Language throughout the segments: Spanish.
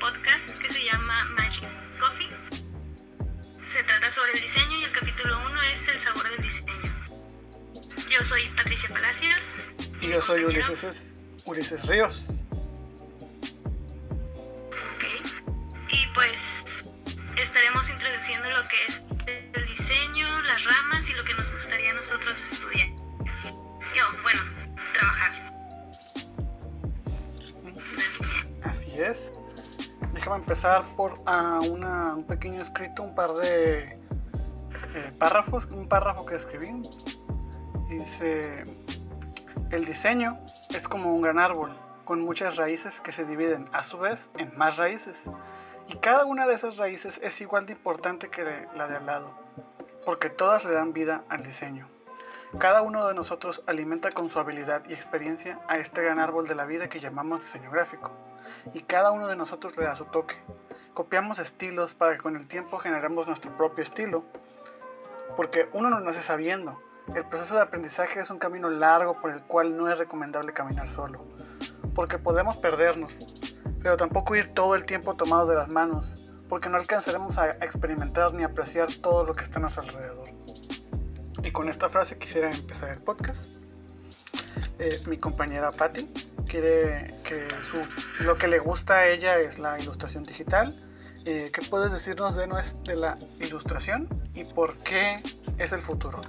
podcast que se llama Magic Coffee. Se trata sobre el diseño y el capítulo 1 es el sabor del diseño. Yo soy Patricia Palacios. Y yo soy Ulises, Ulises Ríos. Y pues estaremos introduciendo lo que es el diseño, las ramas y lo que nos gustaría a nosotros estudiar. Yo, bueno, trabajar. Así es. Déjame empezar por uh, una, un pequeño escrito, un par de eh, párrafos, un párrafo que escribí. Dice, el diseño es como un gran árbol con muchas raíces que se dividen a su vez en más raíces. Y cada una de esas raíces es igual de importante que la de al lado, porque todas le dan vida al diseño. Cada uno de nosotros alimenta con su habilidad y experiencia a este gran árbol de la vida que llamamos diseño gráfico, y cada uno de nosotros le da su toque. Copiamos estilos para que con el tiempo generemos nuestro propio estilo, porque uno no nace sabiendo. El proceso de aprendizaje es un camino largo por el cual no es recomendable caminar solo, porque podemos perdernos, pero tampoco ir todo el tiempo tomados de las manos, porque no alcanzaremos a experimentar ni apreciar todo lo que está a nuestro alrededor. Y con esta frase quisiera empezar el podcast. Eh, mi compañera Patty quiere que su, lo que le gusta a ella es la ilustración digital. Eh, ¿Qué puedes decirnos de, de la ilustración y por qué es el futuro?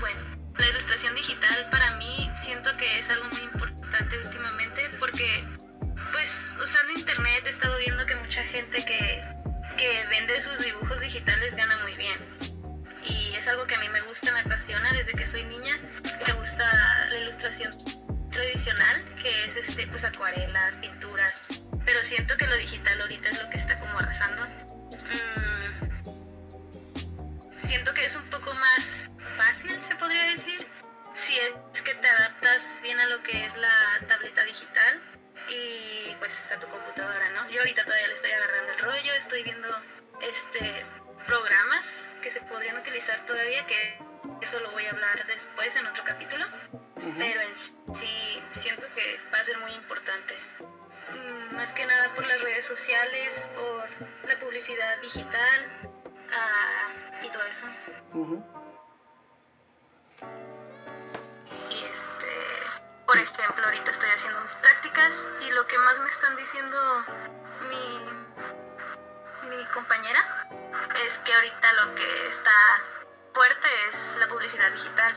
Bueno, la ilustración digital para mí siento que es algo muy importante últimamente porque pues usando internet he estado viendo que mucha gente que, que vende sus dibujos digitales gana muy bien. Y es algo que a mí me gusta, me apasiona desde que soy niña. Me gusta la ilustración tradicional, que es este, pues acuarelas, pinturas. Pero siento que lo digital ahorita es lo que está como arrasando. Mm, siento que es un poco más fácil, se podría decir si es que te adaptas bien a lo que es la tableta digital y pues a tu computadora, ¿no? Yo ahorita todavía le estoy agarrando el rollo, estoy viendo este podrían utilizar todavía, que eso lo voy a hablar después en otro capítulo, pero en sí siento que va a ser muy importante. Mm, más que nada por las redes sociales, por la publicidad digital uh, y todo eso. Por ejemplo, ahorita estoy haciendo mis prácticas y lo que más me están diciendo mi, mi compañera es que ahorita lo que está fuerte es la publicidad digital.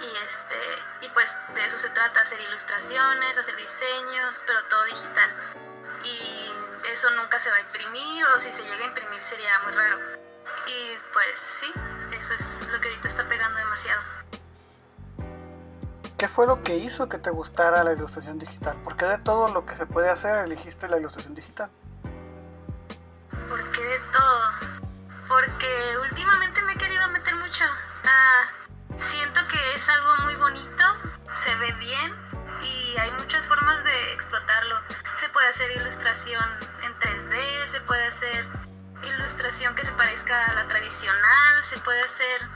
Y, este, y pues de eso se trata, hacer ilustraciones, hacer diseños, pero todo digital. Y eso nunca se va a imprimir o si se llega a imprimir sería muy raro. Y pues sí, eso es lo que ahorita está pegando demasiado. ¿Qué fue lo que hizo que te gustara la ilustración digital? ¿Por qué de todo lo que se puede hacer elegiste la ilustración digital? Porque últimamente me he querido meter mucho. Ah, siento que es algo muy bonito, se ve bien y hay muchas formas de explotarlo. Se puede hacer ilustración en 3D, se puede hacer ilustración que se parezca a la tradicional, se puede hacer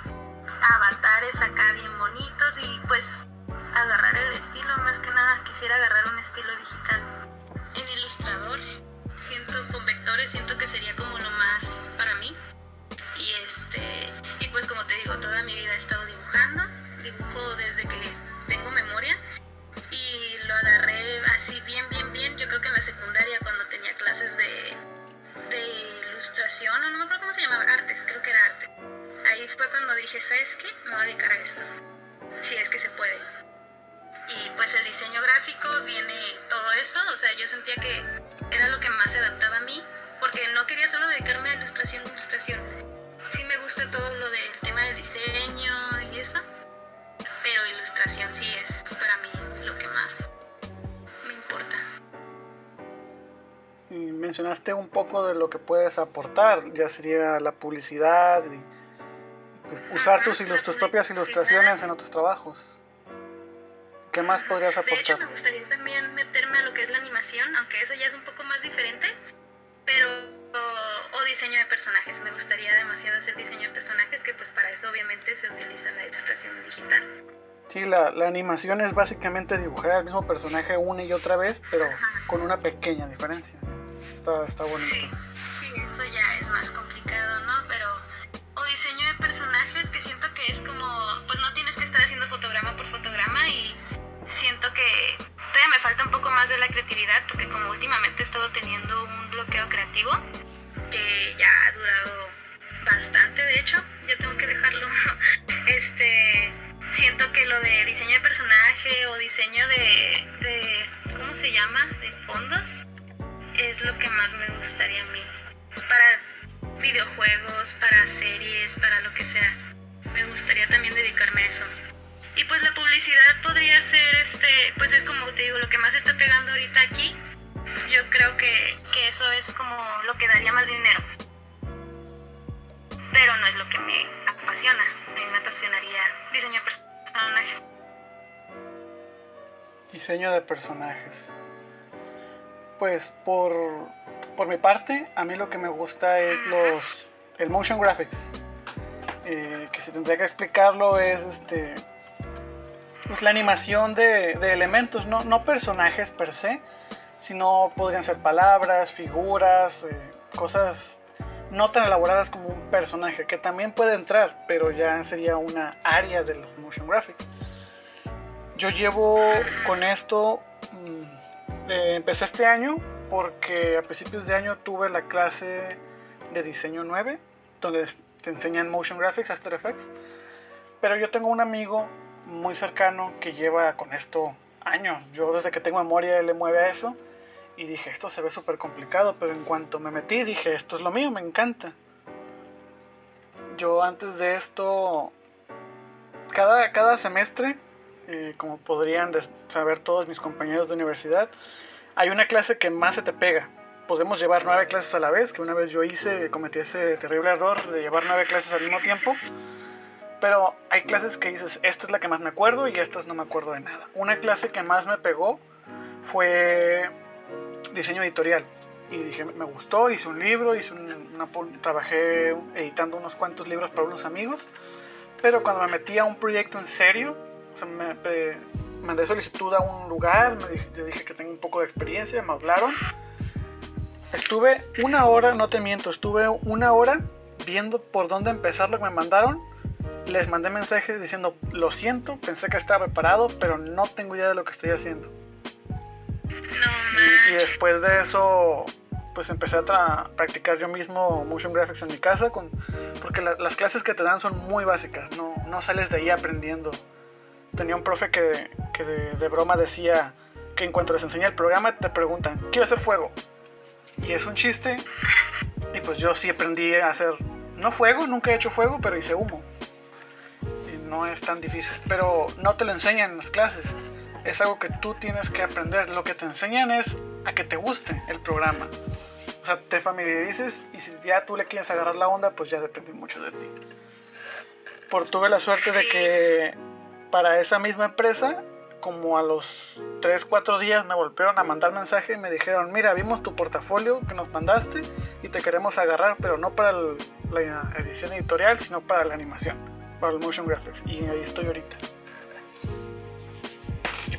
avatares acá bien bonitos y pues agarrar el estilo, más que nada quisiera agarrar un estilo digital. En ilustrador, siento con vectores, siento que sería como lo más para mí. Y este, y pues como te digo, toda mi vida he estado dibujando, dibujo desde que tengo memoria y lo agarré así bien, bien, bien. Yo creo que en la secundaria cuando tenía clases de, de ilustración, o no me acuerdo cómo se llamaba, artes, creo que era arte. Ahí fue cuando dije, ¿sabes qué? Me voy a dedicar a esto. Si es que se puede y pues el diseño gráfico viene todo eso, o sea, yo sentía que era lo que más se adaptaba a mí, porque no quería solo dedicarme a ilustración, ilustración. Sí me gusta todo lo del tema del diseño y eso, pero ilustración sí es para mí lo que más me importa. Y mencionaste un poco de lo que puedes aportar, ya sería la publicidad y pues, usar tus, tus propias ilustraciones en otros trabajos. ¿Qué más podrías aportar? De hecho, me gustaría también meterme a lo que es la animación, aunque eso ya es un poco más diferente, pero o, diseño de personajes. Me gustaría demasiado hacer diseño de personajes, que pues para eso obviamente se utiliza la ilustración digital. Sí, la, la animación es básicamente dibujar al mismo personaje una y otra vez, pero con una pequeña diferencia. Está, está bonito. Sí, sí, eso ya es más complicado, ¿no? Pero o diseño de personajes que siento que es como, pues no tienes que estar haciendo fotograma por fotograma y siento que todavía me falta un poco más de la creatividad porque como últimamente he estado teniendo un bloqueo creativo bastante, de hecho, ya tengo que dejarlo. Este, siento que lo de diseño de personaje o diseño de, de ¿cómo se llama? De fondos es lo que más me gustaría a mí. Para videojuegos, para series, para lo que sea. Me gustaría también dedicarme a eso. Y pues la publicidad podría ser, este, pues es como te digo, lo que más está pegando ahorita aquí. Yo creo que, que eso es como lo que daría más dinero. Pero no es lo que me apasiona. A mí me apasionaría diseño de personajes. Diseño de personajes. Pues por por mi parte, a mí lo que me gusta es los el motion graphics. Eh, que si tendría que explicarlo es este pues la animación de, elementos, no, no, personajes per se, sino podrían ser palabras, figuras, eh, cosas no tan elaboradas como un personaje, que también puede entrar, pero ya sería una área de los motion graphics. Yo llevo con esto, mm, eh, empecé este año porque a principios de año tuve la clase de diseño 9, donde te enseñan motion graphics, After Effects. Pero yo tengo un amigo muy cercano que lleva con esto años. Yo desde que tengo memoria le mueve a eso. Y dije, esto se ve súper complicado, pero en cuanto me metí dije, esto es lo mío, me encanta. Yo antes de esto, cada, cada semestre, eh, como podrían saber todos mis compañeros de universidad, hay una clase que más se te pega. Podemos llevar nueve clases a la vez, que una vez yo hice, cometí ese terrible error de llevar nueve clases al mismo tiempo. Pero hay clases que dices, esta es la que más me acuerdo y estas no me acuerdo de nada. Una clase que más me pegó fue diseño editorial. Y dije, me gustó, hice un libro, hice una, trabajé editando unos cuantos libros para unos amigos. Pero cuando me metí a un proyecto en serio, o sea, me, mandé solicitud a un lugar, me dije, dije que tengo un poco de experiencia, me hablaron. Estuve una hora, no te miento, estuve una hora viendo por dónde empezar lo que me mandaron. Les mandé mensajes diciendo, lo siento, pensé que estaba preparado, pero no tengo idea de lo que estoy haciendo. Después de eso, pues empecé a practicar yo mismo motion graphics en mi casa, con, porque las clases que te dan son muy básicas, no, no sales de ahí aprendiendo tenía un profe que, que de, broma decía que en cuanto les enseña el programa te preguntan, quiero hacer fuego. Y es un chiste. Y pues yo sí aprendí a hacer, no fuego, nunca he hecho fuego, pero hice humo. Y no es tan difícil. Pero no te lo enseñan en las clases. Es algo que tú tienes que aprender. Lo que te enseñan es a que te guste el programa. O sea, te familiarices y si ya tú le quieres agarrar la onda, pues ya depende mucho de ti. Por tuve la suerte de que para esa misma empresa, como a los 3, 4 días me volvieron a mandar mensaje y me dijeron, mira, vimos tu portafolio que nos mandaste y te queremos agarrar, pero no para la edición editorial, sino para la animación, para el motion graphics. Y ahí estoy ahorita.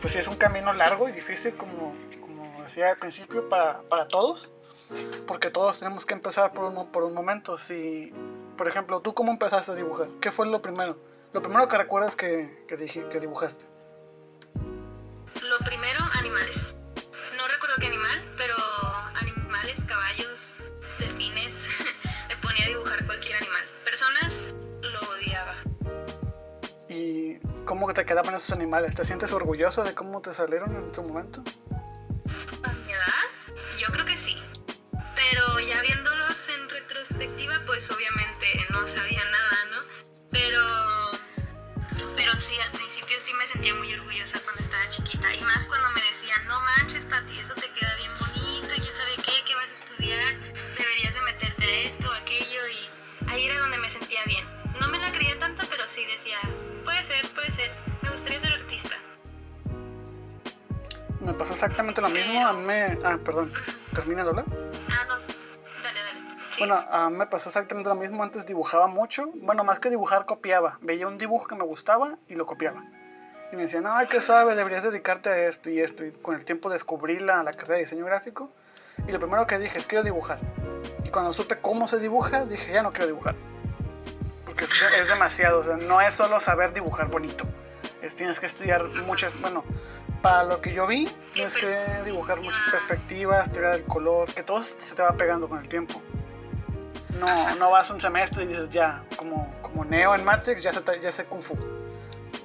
Pues es un camino largo y difícil, como, como decía al principio, para, para todos, porque todos tenemos que empezar por un, por un momento. Si, por ejemplo, ¿tú cómo empezaste a dibujar? ¿Qué fue lo primero? Lo primero que recuerdas que, que, dije, que dibujaste. Lo primero, animales. No recuerdo qué animal, pero animales, caballos, delfines. Cómo te quedaban esos animales? ¿Te sientes orgulloso de cómo te salieron en su momento? A mi edad, yo creo que sí. Pero ya viéndolos en retrospectiva, pues obviamente no sabía nada, ¿no? Pero pero sí, al principio sí me sentía muy orgullosa cuando estaba chiquita. Y más cuando me decían, no manches, Pati, eso te queda bien bonito, quién sabe qué, qué vas a estudiar, deberías de meterte a esto aquello. Y ahí era donde me sentía bien. No me la creía tanto, pero sí decía, puede ser, puede ser, me gustaría ser artista. Me pasó exactamente lo mismo. A mí. Ah, perdón. ¿Termina hablar? Ah, no. Dale, dale. Bueno, a mí me pasó exactamente lo mismo. Antes dibujaba mucho. Bueno, más que dibujar, copiaba. Veía un dibujo que me gustaba y lo copiaba. Y me decían, ay, qué suave, deberías dedicarte a esto y esto. Y con el tiempo descubrí la, la carrera de diseño gráfico. Y lo primero que dije es, quiero dibujar. Y cuando supe cómo se dibuja, dije, ya no quiero dibujar. Es, es demasiado. O sea, no es solo saber dibujar bonito. Es, tienes que estudiar muchas, bueno, para lo que yo vi, tienes que dibujar muchas perspectivas, teoría del color, que todo se te va pegando con el tiempo. No, no vas un semestre y dices ya, como, como Neo en Matrix, ya sé, ya sé Kung Fu.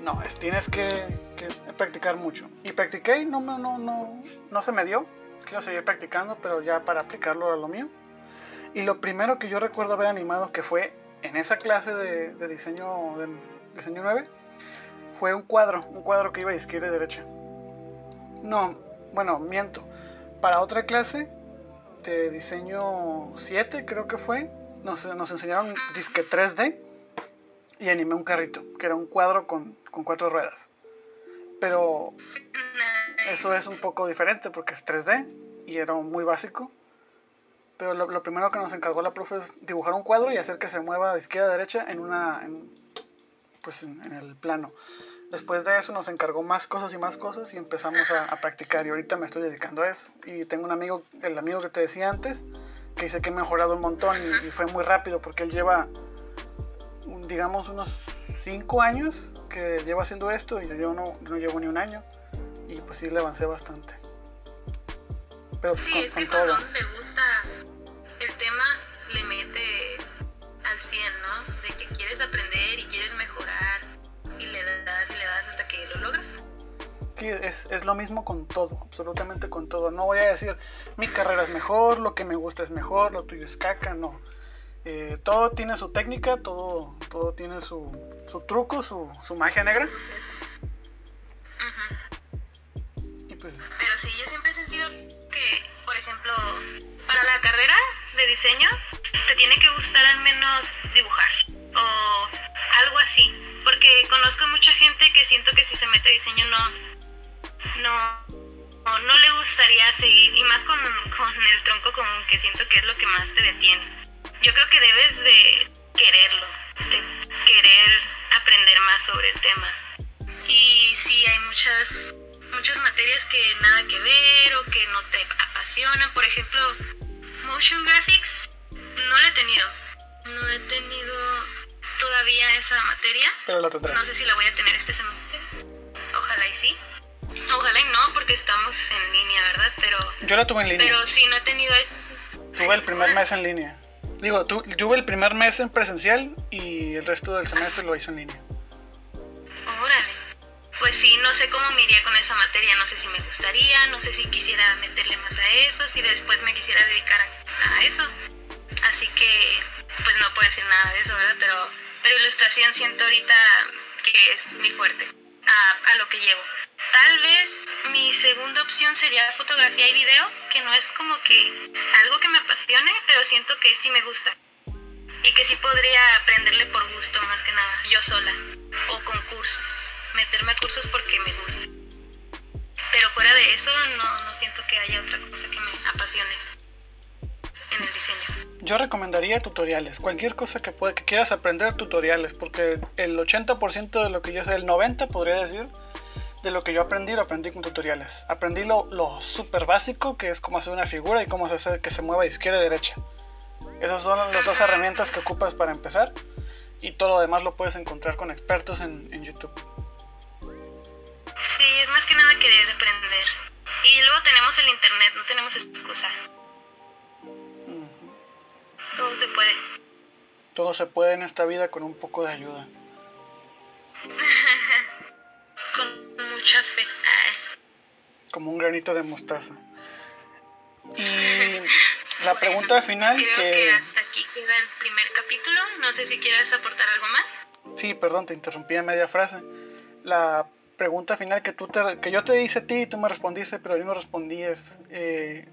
No, es, tienes que, que practicar mucho. Y practiqué y no, no, no, no se me dio. Quiero seguir practicando, pero ya para aplicarlo a lo mío. Y lo primero que yo recuerdo haber animado, que fue en esa clase de, diseño, de diseño 9, fue un cuadro, un cuadro que iba de izquierda y derecha. No, bueno, miento. Para otra clase de diseño 7, creo que fue, nos, nos enseñaron disque 3D y animé un carrito, que era un cuadro con, con cuatro ruedas. Pero eso es un poco diferente porque es 3D y era muy básico. Pero lo, lo, primero que nos encargó la profe es dibujar un cuadro y hacer que se mueva de izquierda a derecha en una, en, pues en, en, el plano. Después de eso nos encargó más cosas y más cosas y empezamos a, a, practicar y ahorita me estoy dedicando a eso. Y tengo un amigo, el amigo que te decía antes, que dice que he mejorado un montón y, y fue muy rápido porque él lleva, digamos, unos 5 años que lleva haciendo esto y yo no, no llevo ni un año y pues sí le avancé bastante. Pero sí, con, es que con todo. Sí, es, es, lo mismo con todo, absolutamente con todo. No voy a decir mi carrera es mejor, lo que me gusta es mejor, lo tuyo es caca, no. Eh, todo tiene su técnica, todo, todo tiene su, su truco, su, su magia negra. Sí, sí. -huh. Y pues... Pero sí, yo siempre he sentido que, por ejemplo, para la carrera de diseño, te tiene que gustar al menos dibujar o algo así. Porque conozco mucha gente que siento que si se mete a diseño no, no, no, le gustaría seguir. Y más con, con el tronco común, que siento que es lo que más te detiene. Yo creo que debes de quererlo, de querer aprender más sobre el tema. Y sí, hay muchas muchas materias que nada que ver o que no te apasionan. Por ejemplo, motion graphics no la he tenido. No he tenido todavía esa materia. Pero la. No sé si la voy a tener este semestre. Ojalá y sí. Ojalá y no, porque estamos en línea, ¿verdad? Pero. Yo la tuve en línea. Pero sí, no he tenido eso. Tuve el primer mes en línea. Digo, tu, tuve el primer mes en presencial y el resto del semestre lo hice en línea. Órale pues sí, no sé cómo me iría con esa materia, no sé si me gustaría, no sé si quisiera meterle más a eso, si después me quisiera dedicar a, a eso. Así que, pues no puedo decir nada de eso, ¿verdad? Pero, pero ilustración siento ahorita que es mi fuerte, a, a lo que llevo. Tal vez mi segunda opción sería fotografía y video, que no es como que algo que me apasione, pero siento que sí me gusta. Y que sí podría aprenderle por gusto más que nada, yo sola, o con cursos meterme a cursos porque me gusta. Pero fuera de eso, no, no siento que haya otra cosa que me apasione en el diseño. Yo recomendaría tutoriales, cualquier cosa que, pueda, que quieras aprender, tutoriales, porque el 80% de lo que yo sé, el 90% podría decir, de lo que yo aprendí, lo aprendí con tutoriales. Aprendí lo, lo súper básico, que es cómo hacer una figura y cómo hacer que se mueva de izquierda a derecha. Esas son las dos herramientas que ocupas para empezar y todo lo demás lo puedes encontrar con expertos en, en YouTube. Sí, es más que nada querer aprender. Y luego tenemos el internet, no tenemos excusa. Uh -huh. Todo se puede. Todo se puede en esta vida con un poco de ayuda. mucha fe. Como un granito de mostaza. Y la bueno, pregunta final creo que... que hasta aquí queda el primer capítulo. No sé si quieres aportar algo más. Sí, perdón, te interrumpí en media frase. La pregunta final que, tú te, que yo te hice a ti y tú me respondiste, pero yo no respondí es eh,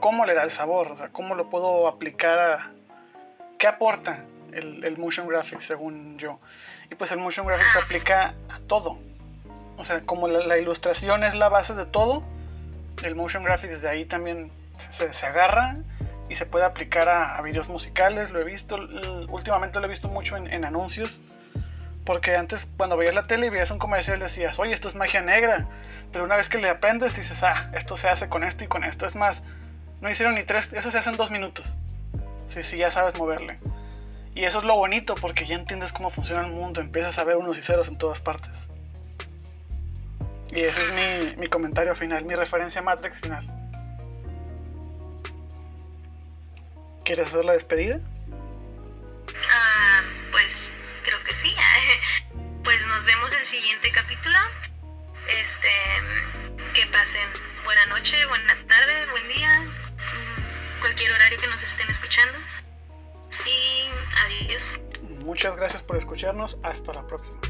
¿cómo le da el sabor? O sea, ¿Cómo lo puedo aplicar a... ¿Qué aporta el, el, motion graphics según yo? Y pues el motion graphics se aplica a todo. Como la, ilustración es la base de todo, el motion graphics de ahí también se, agarra y se puede aplicar a, videos musicales. Lo he visto, últimamente lo he visto mucho en, anuncios. Porque antes cuando veías la tele y veías un comercial decías, oye, esto es magia negra. Pero una vez que le aprendes dices, ah, esto se hace con esto y con esto. Es más, no hicieron ni tres, eso se hace en dos minutos. Si sí, ya sabes moverle. Y eso es lo bonito porque ya entiendes cómo funciona el mundo, empiezas a ver unos y ceros en todas partes. Y ese es mi, mi comentario final, mi referencia Matrix final. ¿Quieres hacer la despedida? Ah, pues creo que sí. Pues nos vemos el siguiente capítulo. Este, que pasen buena noche, buena tarde, buen día, cualquier horario que nos estén escuchando. Y adiós. Muchas gracias por escucharnos. Hasta la próxima.